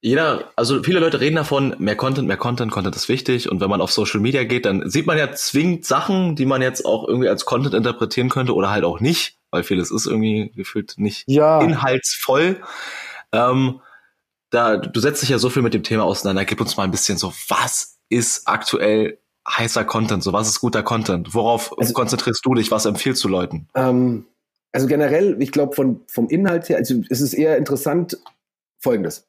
jeder, also viele Leute reden davon, mehr Content, mehr Content, Content ist wichtig. Und wenn man auf Social Media geht, dann sieht man ja zwingend Sachen, die man jetzt auch irgendwie als Content interpretieren könnte oder halt auch nicht, weil vieles ist irgendwie gefühlt nicht ja. inhaltsvoll. Ähm, da, du setzt dich ja so viel mit dem Thema auseinander. Gib uns mal ein bisschen so, was ist aktuell heißer Content? So, was ist guter Content? Worauf also, konzentrierst du dich? Was empfiehlst du Leuten? Ähm, also generell, ich glaube, von, vom Inhalt her, also es ist eher interessant, folgendes.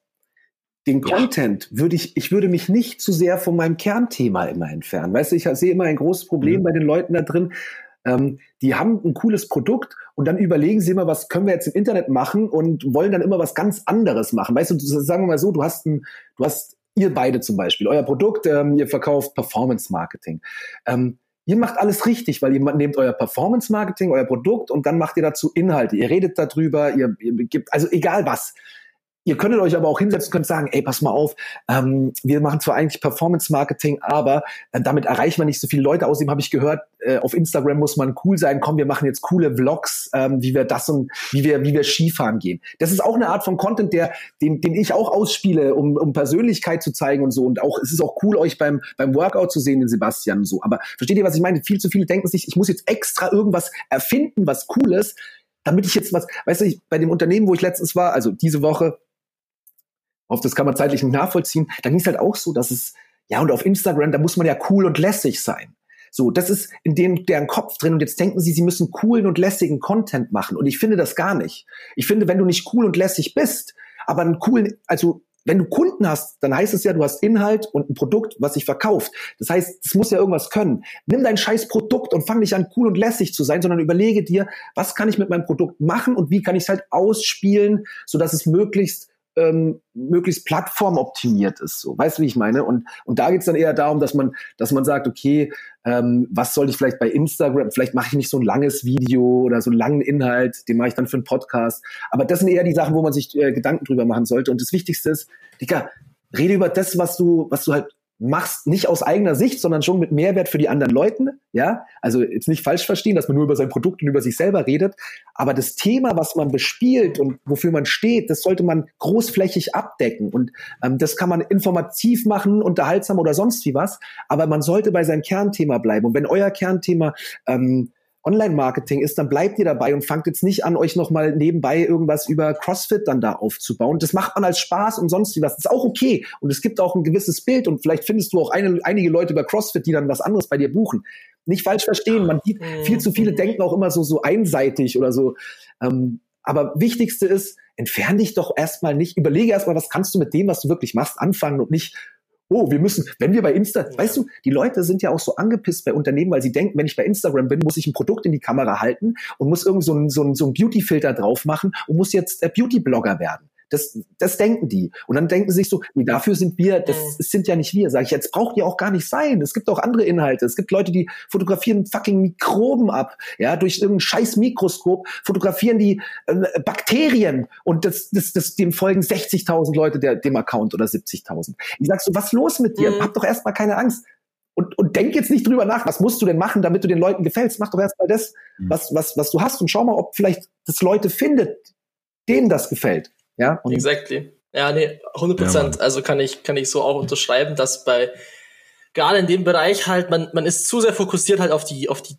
Den ja. Content würde ich, ich würde mich nicht zu sehr von meinem Kernthema immer entfernen. Weißt du, ich sehe immer ein großes Problem mhm. bei den Leuten da drin. Ähm, die haben ein cooles Produkt und dann überlegen sie immer, was können wir jetzt im Internet machen und wollen dann immer was ganz anderes machen. Weißt du, sagen wir mal so, du hast ein, du hast ihr beide zum Beispiel, euer Produkt, ähm, ihr verkauft Performance Marketing. Ähm, Ihr macht alles richtig, weil ihr nehmt euer Performance-Marketing, euer Produkt und dann macht ihr dazu Inhalte. Ihr redet darüber, ihr, ihr gebt, also egal was. Ihr könntet euch aber auch hinsetzen, könnt sagen, ey, pass mal auf, ähm, wir machen zwar eigentlich Performance-Marketing, aber äh, damit erreichen wir nicht so viele Leute. Außerdem habe ich gehört, äh, auf Instagram muss man cool sein. Komm, wir machen jetzt coole Vlogs, ähm, wie wir das und wie wir, wie wir Skifahren gehen. Das ist auch eine Art von Content, der, den, den ich auch ausspiele, um, um Persönlichkeit zu zeigen und so. Und auch, es ist auch cool, euch beim, beim Workout zu sehen, den Sebastian und so. Aber versteht ihr, was ich meine? Viel zu viele denken sich, ich muss jetzt extra irgendwas erfinden, was cool ist, damit ich jetzt was, weißt du, ich, bei dem Unternehmen, wo ich letztens war, also diese Woche, auf das kann man zeitlich nicht nachvollziehen. Da ging es halt auch so, dass es, ja, und auf Instagram, da muss man ja cool und lässig sein. So, das ist in dem deren Kopf drin und jetzt denken sie, sie müssen coolen und lässigen Content machen und ich finde das gar nicht. Ich finde, wenn du nicht cool und lässig bist, aber einen coolen, also wenn du Kunden hast, dann heißt es ja, du hast Inhalt und ein Produkt, was sich verkauft. Das heißt, es muss ja irgendwas können. Nimm dein scheiß Produkt und fang nicht an, cool und lässig zu sein, sondern überlege dir, was kann ich mit meinem Produkt machen und wie kann ich es halt ausspielen, sodass es möglichst ähm, möglichst plattformoptimiert ist. So, weißt du, wie ich meine? Und und da geht's dann eher darum, dass man dass man sagt, okay, ähm, was soll ich vielleicht bei Instagram? Vielleicht mache ich nicht so ein langes Video oder so einen langen Inhalt, den mache ich dann für einen Podcast. Aber das sind eher die Sachen, wo man sich äh, Gedanken drüber machen sollte. Und das Wichtigste ist, Digga, rede über das, was du was du halt machst nicht aus eigener Sicht, sondern schon mit Mehrwert für die anderen Leuten. Ja, also jetzt nicht falsch verstehen, dass man nur über sein Produkt und über sich selber redet. Aber das Thema, was man bespielt und wofür man steht, das sollte man großflächig abdecken. Und ähm, das kann man informativ machen, unterhaltsam oder sonst wie was. Aber man sollte bei seinem Kernthema bleiben. Und wenn euer Kernthema ähm, Online-Marketing ist, dann bleibt ihr dabei und fangt jetzt nicht an, euch nochmal nebenbei irgendwas über CrossFit dann da aufzubauen. Das macht man als Spaß und sonst wie was. Das ist auch okay. Und es gibt auch ein gewisses Bild und vielleicht findest du auch eine, einige Leute über CrossFit, die dann was anderes bei dir buchen. Nicht falsch verstehen. Man sieht, mhm. viel zu viele denken auch immer so, so einseitig oder so. Ähm, aber wichtigste ist, entferne dich doch erstmal nicht, überlege erstmal, was kannst du mit dem, was du wirklich machst, anfangen und nicht, oh, wir müssen, wenn wir bei Insta, ja. weißt du, die Leute sind ja auch so angepisst bei Unternehmen, weil sie denken, wenn ich bei Instagram bin, muss ich ein Produkt in die Kamera halten und muss irgend so ein, so ein, so ein Beauty-Filter drauf machen und muss jetzt äh, Beauty-Blogger werden. Das, das denken die. Und dann denken sie sich so, nee, dafür sind wir, das, das sind ja nicht wir. Sag ich, jetzt braucht ihr auch gar nicht sein. Es gibt auch andere Inhalte. Es gibt Leute, die fotografieren fucking Mikroben ab. Ja, durch irgendein scheiß Mikroskop fotografieren die äh, Bakterien und das, das, das, dem folgen 60.000 Leute der, dem Account oder 70.000. Ich sag so, was los mit dir? Mhm. Hab doch erstmal keine Angst. Und, und denk jetzt nicht drüber nach, was musst du denn machen, damit du den Leuten gefällst. Mach doch erstmal das, mhm. was, was, was du hast und schau mal, ob vielleicht das Leute findet, denen das gefällt. Ja, und exactly. Ja, nee, 100 Prozent. Ja, also kann ich, kann ich so auch unterschreiben, dass bei, gerade in dem Bereich halt, man, man ist zu sehr fokussiert halt auf die, auf die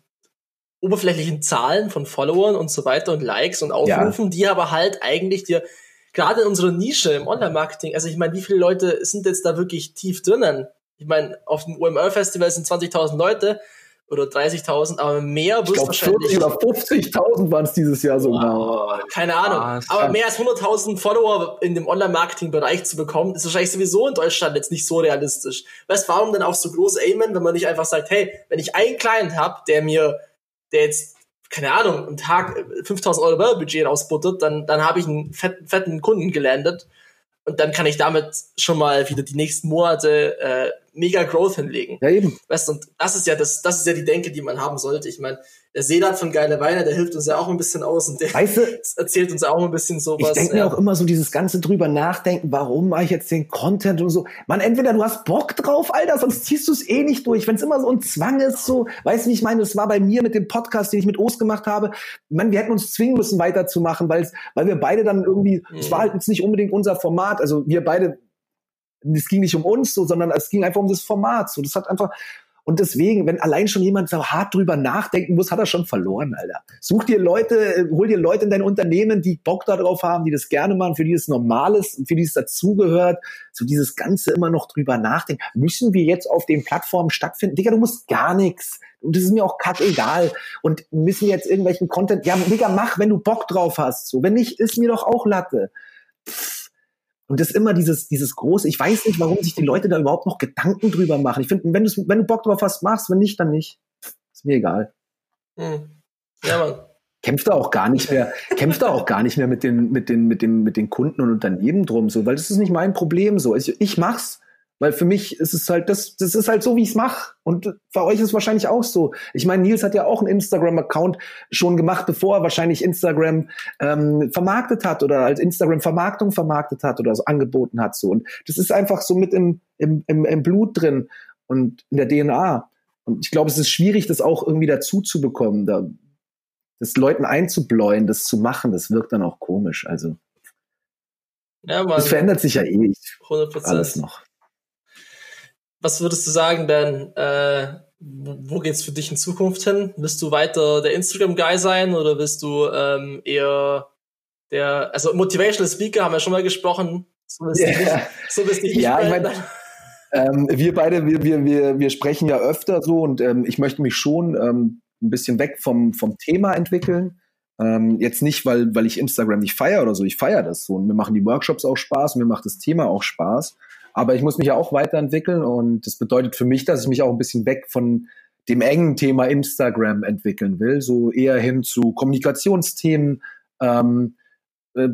oberflächlichen Zahlen von Followern und so weiter und Likes und Aufrufen, ja. die aber halt eigentlich dir, gerade in unserer Nische im Online-Marketing, also ich meine, wie viele Leute sind jetzt da wirklich tief drinnen? Ich meine, auf dem OMR-Festival sind 20.000 Leute, oder 30.000, aber mehr wirst du wahrscheinlich. Oder 50.000 waren es dieses Jahr sogar. Oh, keine Ahnung. Ah, aber mehr als 100.000 Follower in dem Online-Marketing-Bereich zu bekommen, ist wahrscheinlich sowieso in Deutschland jetzt nicht so realistisch. Weißt warum denn auch so groß aimen, wenn man nicht einfach sagt, hey, wenn ich einen Client habe, der mir, der jetzt keine Ahnung, am Tag 5000 Euro Werbebudget rausbuttert, dann, dann habe ich einen fetten, fetten Kunden gelandet und dann kann ich damit schon mal wieder die nächsten Monate äh, mega Growth hinlegen. Ja, eben. Weißt du, und das ist ja das, das ist ja die Denke, die man haben sollte. Ich meine, der Seeland von Geile Weine, der hilft uns ja auch ein bisschen aus und der weißt du, <laughs> erzählt uns auch ein bisschen sowas. Ich denke ja. mir auch immer so dieses ganze drüber nachdenken, warum mache ich jetzt den Content und so. Man, entweder du hast Bock drauf, Alter, sonst ziehst du es eh nicht durch. Wenn es immer so ein Zwang ist, so, weißt du, wie ich meine, das war bei mir mit dem Podcast, den ich mit Ost gemacht habe. Man, wir hätten uns zwingen müssen, weiterzumachen, weil weil wir beide dann irgendwie, es mhm. war halt jetzt nicht unbedingt unser Format. Also wir beide es ging nicht um uns so, sondern es ging einfach um das Format. So, das hat einfach, und deswegen, wenn allein schon jemand so hart drüber nachdenken muss, hat er schon verloren, Alter. Such dir Leute, hol dir Leute in dein Unternehmen, die Bock darauf haben, die das gerne machen, für die es normal ist und für die es dazugehört. So dieses Ganze immer noch drüber nachdenken. Müssen wir jetzt auf den Plattformen stattfinden? Digga, du musst gar nichts. Und das ist mir auch kackegal. Und müssen jetzt irgendwelchen Content, ja, Digga, mach, wenn du Bock drauf hast. So, wenn nicht, ist mir doch auch Latte. Pff und das ist immer dieses, dieses große, ich weiß nicht, warum sich die Leute da überhaupt noch Gedanken drüber machen. Ich finde, wenn, wenn du Bock drauf hast, machst, wenn nicht, dann nicht. Ist mir egal. Hm. Ja, Mann. Kämpft da auch gar nicht mehr, kämpft da auch gar nicht mehr mit den, mit den, mit den, mit den Kunden und Unternehmen drum, so, weil das ist nicht mein Problem, so. Ich, ich mach's, weil für mich ist es halt, das, das ist halt so, wie ich es mache. Und für euch ist es wahrscheinlich auch so. Ich meine, Nils hat ja auch einen Instagram-Account schon gemacht, bevor er wahrscheinlich Instagram ähm, vermarktet hat oder als Instagram-Vermarktung vermarktet hat oder so angeboten hat. So. Und das ist einfach so mit im, im, im, im Blut drin und in der DNA. Und ich glaube, es ist schwierig, das auch irgendwie dazu zu bekommen, da, das Leuten einzubläuen, das zu machen, das wirkt dann auch komisch. Also ja, das verändert sich ja eh 100%. alles noch was würdest du sagen, Ben? Äh, wo geht's für dich in Zukunft hin? Willst du weiter der Instagram-Guy sein oder willst du ähm, eher der, also Motivational Speaker haben wir schon mal gesprochen. So bist yeah. du nicht, so bist nicht ja, ich mein, ähm, wir beide, wir, wir, wir, wir sprechen ja öfter so und ähm, ich möchte mich schon ähm, ein bisschen weg vom, vom Thema entwickeln. Ähm, jetzt nicht, weil, weil ich Instagram nicht feiere oder so, ich feiere das so und mir machen die Workshops auch Spaß, mir macht das Thema auch Spaß. Aber ich muss mich ja auch weiterentwickeln und das bedeutet für mich, dass ich mich auch ein bisschen weg von dem engen Thema Instagram entwickeln will, so eher hin zu Kommunikationsthemen, ähm, äh,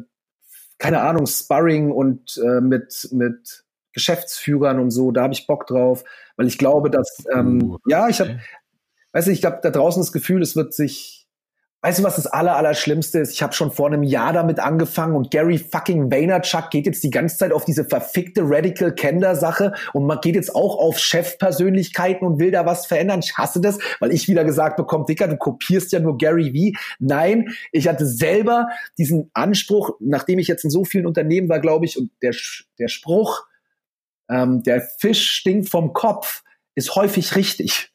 keine Ahnung, Sparring und äh, mit, mit Geschäftsführern und so, da habe ich Bock drauf, weil ich glaube, dass, ähm, uh, ja, ich habe, weiß nicht, ich glaube, da draußen das Gefühl, es wird sich Weißt du, was das aller, aller Schlimmste ist? Ich habe schon vor einem Jahr damit angefangen und Gary fucking Vaynerchuk geht jetzt die ganze Zeit auf diese verfickte Radical Kender Sache und man geht jetzt auch auf Chefpersönlichkeiten und will da was verändern. Ich hasse das, weil ich wieder gesagt bekomme, Dicker, du kopierst ja nur Gary V. Nein, ich hatte selber diesen Anspruch, nachdem ich jetzt in so vielen Unternehmen war, glaube ich, und der, der Spruch, ähm, der Fisch stinkt vom Kopf, ist häufig richtig.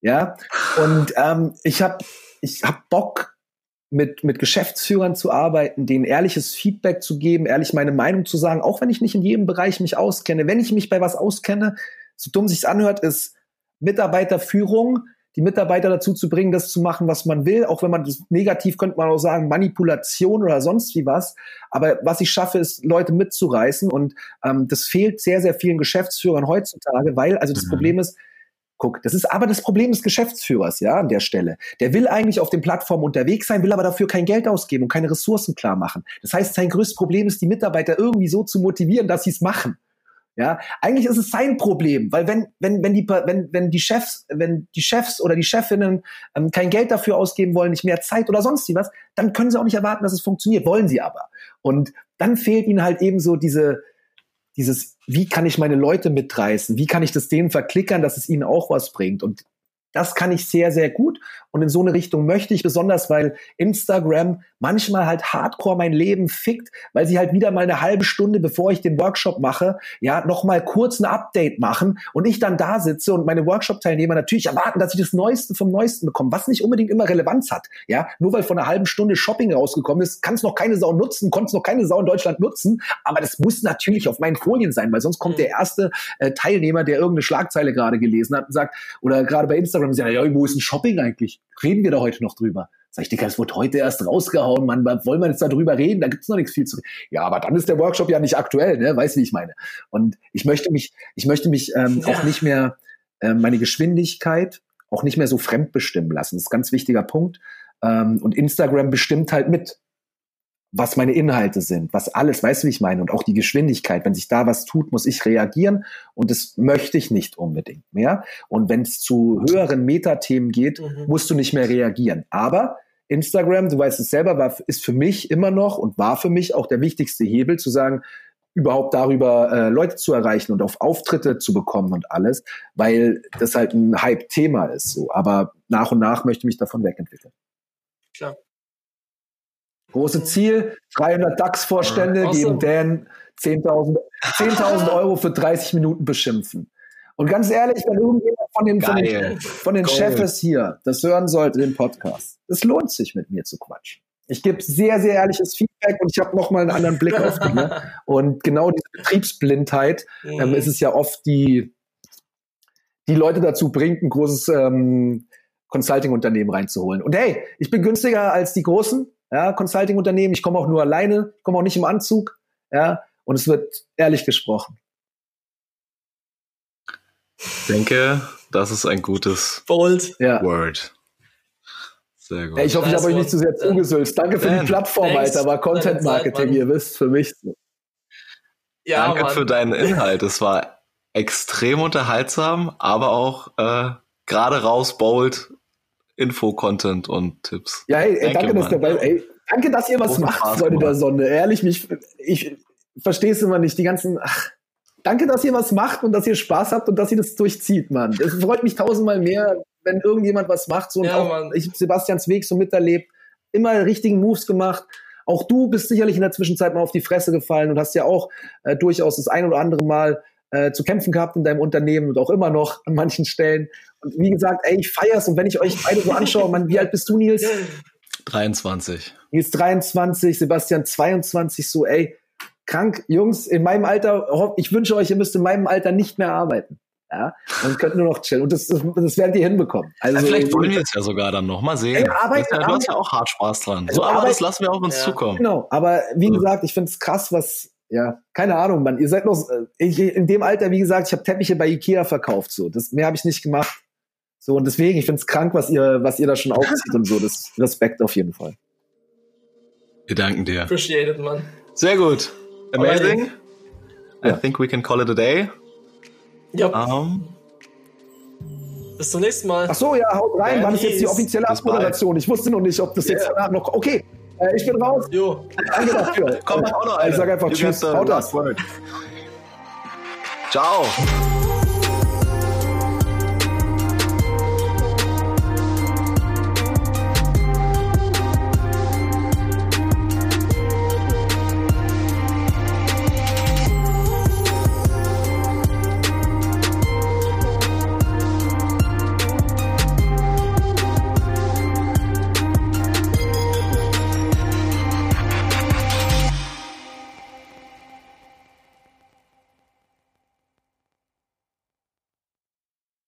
Ja, und ähm, ich habe ich habe Bock, mit, mit Geschäftsführern zu arbeiten, denen ehrliches Feedback zu geben, ehrlich meine Meinung zu sagen, auch wenn ich nicht in jedem Bereich mich auskenne. Wenn ich mich bei was auskenne, so dumm sich's anhört, ist Mitarbeiterführung, die Mitarbeiter dazu zu bringen, das zu machen, was man will. Auch wenn man das negativ könnte man auch sagen, Manipulation oder sonst wie was. Aber was ich schaffe, ist, Leute mitzureißen. Und ähm, das fehlt sehr, sehr vielen Geschäftsführern heutzutage, weil, also das mhm. Problem ist, Guck, das ist aber das Problem des Geschäftsführers, ja, an der Stelle. Der will eigentlich auf den Plattformen unterwegs sein, will aber dafür kein Geld ausgeben und keine Ressourcen klar machen. Das heißt, sein größtes Problem ist, die Mitarbeiter irgendwie so zu motivieren, dass sie es machen. Ja, eigentlich ist es sein Problem, weil wenn wenn wenn die wenn wenn die Chefs wenn die Chefs oder die Chefinnen ähm, kein Geld dafür ausgeben wollen, nicht mehr Zeit oder sonst was, dann können sie auch nicht erwarten, dass es funktioniert. Wollen sie aber. Und dann fehlt ihnen halt eben so diese dieses, wie kann ich meine Leute mitreißen? Wie kann ich das denen verklickern, dass es ihnen auch was bringt? Und das kann ich sehr, sehr gut. Und in so eine Richtung möchte ich besonders, weil Instagram manchmal halt hardcore mein Leben fickt, weil sie halt wieder mal eine halbe Stunde, bevor ich den Workshop mache, ja, noch mal kurz ein Update machen und ich dann da sitze und meine Workshop-Teilnehmer natürlich erwarten, dass ich das Neueste vom Neuesten bekomme, was nicht unbedingt immer Relevanz hat. Ja, nur weil vor einer halben Stunde Shopping rausgekommen ist, kann es noch keine Sau nutzen, konnte es noch keine Sau in Deutschland nutzen, aber das muss natürlich auf meinen Folien sein, weil sonst kommt mhm. der erste äh, Teilnehmer, der irgendeine Schlagzeile gerade gelesen hat und sagt, oder gerade bei Instagram sagt, ja, wo ist ein Shopping eigentlich? Reden wir da heute noch drüber? Sag ich, Digga, es wurde heute erst rausgehauen, Mann, wollen wir jetzt darüber reden? Da gibt's noch nichts viel zu reden. Ja, aber dann ist der Workshop ja nicht aktuell, ne? Weißt du, wie ich meine? Und ich möchte mich, ich möchte mich ähm, ja. auch nicht mehr äh, meine Geschwindigkeit auch nicht mehr so fremdbestimmen lassen. Das ist ein ganz wichtiger Punkt. Ähm, und Instagram bestimmt halt mit was meine Inhalte sind, was alles, weißt du, wie ich meine? Und auch die Geschwindigkeit. Wenn sich da was tut, muss ich reagieren und das möchte ich nicht unbedingt mehr. Und wenn es zu höheren Metathemen geht, mhm. musst du nicht mehr reagieren. Aber Instagram, du weißt es selber, war, ist für mich immer noch und war für mich auch der wichtigste Hebel zu sagen, überhaupt darüber äh, Leute zu erreichen und auf Auftritte zu bekommen und alles, weil das halt ein Hype-Thema ist. So. Aber nach und nach möchte ich mich davon wegentwickeln. Klar. Große Ziel, 300 DAX-Vorstände awesome. geben Dan 10.000 10 Euro für 30 Minuten beschimpfen. Und ganz ehrlich, wenn irgendjemand von den, von den, von den Chefs hier das hören sollte, den Podcast, es lohnt sich, mit mir zu quatschen. Ich gebe sehr, sehr ehrliches Feedback und ich habe nochmal einen anderen Blick auf Dinge. <laughs> Und genau diese Betriebsblindheit ähm, mhm. ist es ja oft, die die Leute dazu bringt, ein großes ähm, Consulting-Unternehmen reinzuholen. Und hey, ich bin günstiger als die Großen, ja, Consulting-Unternehmen. Ich komme auch nur alleine, ich komme auch nicht im Anzug, ja, und es wird ehrlich gesprochen. Ich denke, das ist ein gutes Bold. Ja. Word. Sehr gut. Ja, ich hoffe, ich habe euch nicht zu sehr zugesülzt. Danke für die Plattform, Thanks. Alter, aber Content Marketing, ihr wisst, für mich. Ja, Danke Mann. für deinen Inhalt. Es war extrem unterhaltsam, aber auch äh, gerade raus bold Info-Content und Tipps. Ja, ey, ey danke, dass dabei, ey, danke, dass ihr was Großen macht, Spaß Freunde der Sonne. Ehrlich, mich, ich verstehe es immer nicht. Die ganzen, ach, danke, dass ihr was macht und dass ihr Spaß habt und dass ihr das durchzieht, Mann. Es freut mich tausendmal mehr, wenn irgendjemand was macht. So, und ja, auch Mann. ich Sebastians Weg so miterlebt, immer richtigen Moves gemacht. Auch du bist sicherlich in der Zwischenzeit mal auf die Fresse gefallen und hast ja auch äh, durchaus das ein oder andere Mal äh, zu kämpfen gehabt in deinem Unternehmen und auch immer noch an manchen Stellen. Und wie gesagt, ey, ich feier's und wenn ich euch beide so anschaue, man, wie alt bist du, Nils? 23. Nils 23, Sebastian 22, so, ey, krank, Jungs, in meinem Alter, ich wünsche euch, ihr müsst in meinem Alter nicht mehr arbeiten. Ja, und könnt nur noch chillen. Und das, das, das werdet ihr hinbekommen. Also, ja, vielleicht wollen wir es ja sogar dann noch mal sehen. Ey, Arbeit, ja, du hast ja auch hart Spaß dran. Also so, aber Arbeit, das lassen wir auch uns ja. zukommen. Genau, aber wie gesagt, ich finde es krass, was, ja, keine Ahnung, man, ihr seid noch, äh, ich, in dem Alter, wie gesagt, ich habe Teppiche bei Ikea verkauft, so, das, mehr habe ich nicht gemacht. So, und deswegen, ich finde es krank, was ihr, was ihr da schon aufzieht und so, das Respekt auf jeden Fall. Wir danken dir. Appreciate it, man. Sehr gut. Amazing. I think we can call it a day. Ja. Um, bis zum nächsten Mal. Ach so, ja, haut rein. Wann ist jetzt die offizielle Abmoderation? Ich wusste noch nicht, ob das yeah. jetzt danach noch. Okay, äh, ich bin raus. Jo. Danke dafür. <laughs> Komm, auch noch eine. Ich sag einfach you Tschüss. Haut das. Ciao.